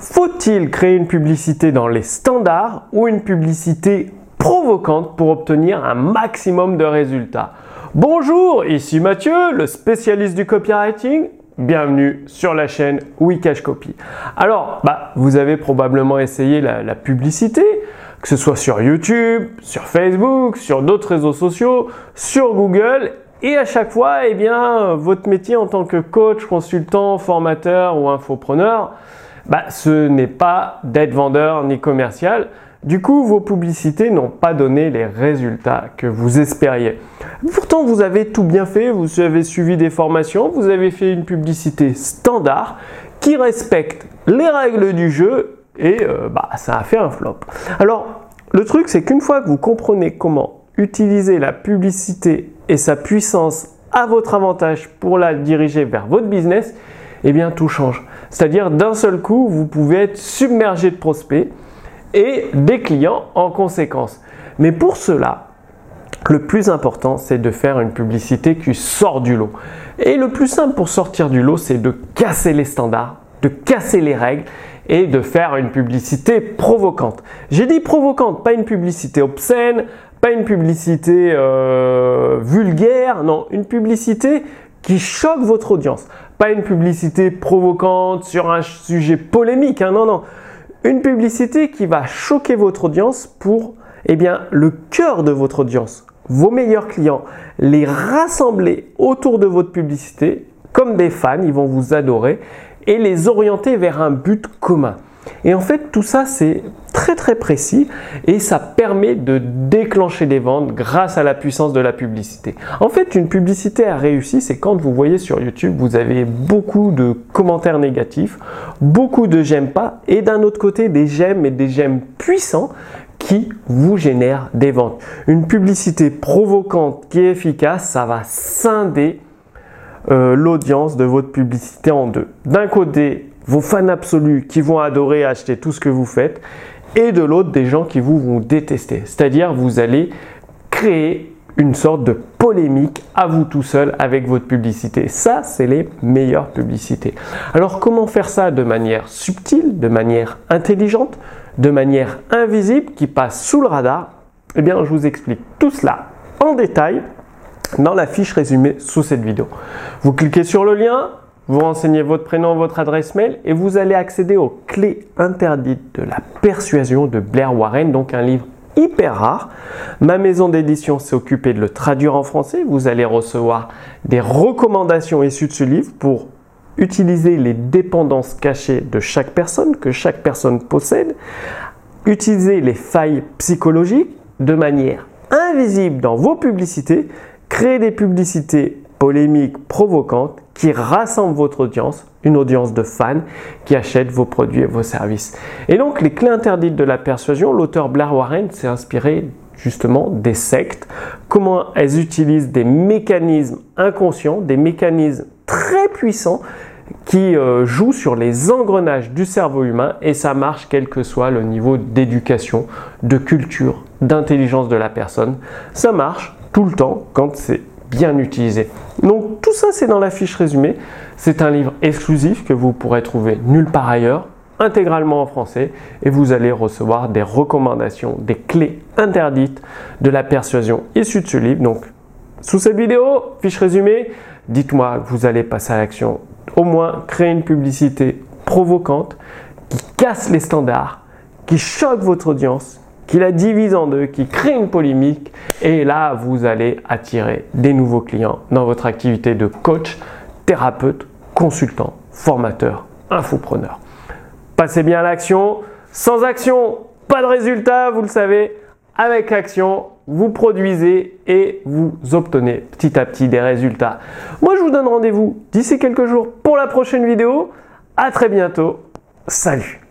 Faut-il créer une publicité dans les standards ou une publicité provocante pour obtenir un maximum de résultats? Bonjour, ici Mathieu, le spécialiste du copywriting. Bienvenue sur la chaîne Wikash Copy. Alors, bah, vous avez probablement essayé la, la publicité, que ce soit sur YouTube, sur Facebook, sur d'autres réseaux sociaux, sur Google et à chaque fois, eh bien, votre métier en tant que coach, consultant, formateur ou infopreneur, bah, ce n'est pas d'être vendeur ni commercial. Du coup, vos publicités n'ont pas donné les résultats que vous espériez. Pourtant, vous avez tout bien fait, vous avez suivi des formations, vous avez fait une publicité standard qui respecte les règles du jeu et euh, bah, ça a fait un flop. Alors, le truc, c'est qu'une fois que vous comprenez comment utiliser la publicité et sa puissance à votre avantage pour la diriger vers votre business, eh bien tout change. C'est-à-dire d'un seul coup, vous pouvez être submergé de prospects et des clients en conséquence. Mais pour cela, le plus important, c'est de faire une publicité qui sort du lot. Et le plus simple pour sortir du lot, c'est de casser les standards, de casser les règles et de faire une publicité provocante. J'ai dit provocante, pas une publicité obscène, pas une publicité euh, vulgaire, non, une publicité qui choque votre audience. Pas une publicité provocante sur un sujet polémique, hein, non, non. Une publicité qui va choquer votre audience pour eh le cœur de votre audience, vos meilleurs clients, les rassembler autour de votre publicité comme des fans, ils vont vous adorer et les orienter vers un but commun. Et en fait, tout ça, c'est très très précis et ça permet de déclencher des ventes grâce à la puissance de la publicité. En fait, une publicité à réussi, c'est quand vous voyez sur YouTube, vous avez beaucoup de commentaires négatifs, beaucoup de j'aime pas et d'un autre côté des j'aime et des j'aime puissants qui vous génèrent des ventes. Une publicité provocante qui est efficace, ça va scinder euh, l'audience de votre publicité en deux. D'un côté, vos fans absolus qui vont adorer acheter tout ce que vous faites et de l'autre des gens qui vous vont détester. C'est-à-dire vous allez créer une sorte de polémique à vous tout seul avec votre publicité. Ça, c'est les meilleures publicités. Alors comment faire ça de manière subtile, de manière intelligente, de manière invisible qui passe sous le radar? Eh bien, je vous explique tout cela en détail dans la fiche résumée sous cette vidéo. Vous cliquez sur le lien, vous renseignez votre prénom, votre adresse mail et vous allez accéder aux clés interdites de la persuasion de Blair Warren, donc un livre hyper rare. Ma maison d'édition s'est occupée de le traduire en français. Vous allez recevoir des recommandations issues de ce livre pour utiliser les dépendances cachées de chaque personne, que chaque personne possède, utiliser les failles psychologiques de manière invisible dans vos publicités, créer des publicités polémiques, provocantes, qui rassemble votre audience, une audience de fans qui achètent vos produits et vos services. Et donc les clés interdites de la persuasion, l'auteur Blair Warren s'est inspiré justement des sectes, comment elles utilisent des mécanismes inconscients, des mécanismes très puissants qui euh, jouent sur les engrenages du cerveau humain et ça marche quel que soit le niveau d'éducation, de culture, d'intelligence de la personne. Ça marche tout le temps quand c'est bien utilisé. Donc tout ça c'est dans la fiche résumée. C'est un livre exclusif que vous pourrez trouver nulle part ailleurs, intégralement en français, et vous allez recevoir des recommandations, des clés interdites de la persuasion issues de ce livre. Donc sous cette vidéo, fiche résumée, dites-moi que vous allez passer à l'action. Au moins créer une publicité provocante qui casse les standards, qui choque votre audience qui la divise en deux, qui crée une polémique, et là, vous allez attirer des nouveaux clients dans votre activité de coach, thérapeute, consultant, formateur, infopreneur. Passez bien à l'action. Sans action, pas de résultat, vous le savez. Avec action, vous produisez et vous obtenez petit à petit des résultats. Moi, je vous donne rendez-vous d'ici quelques jours pour la prochaine vidéo. À très bientôt. Salut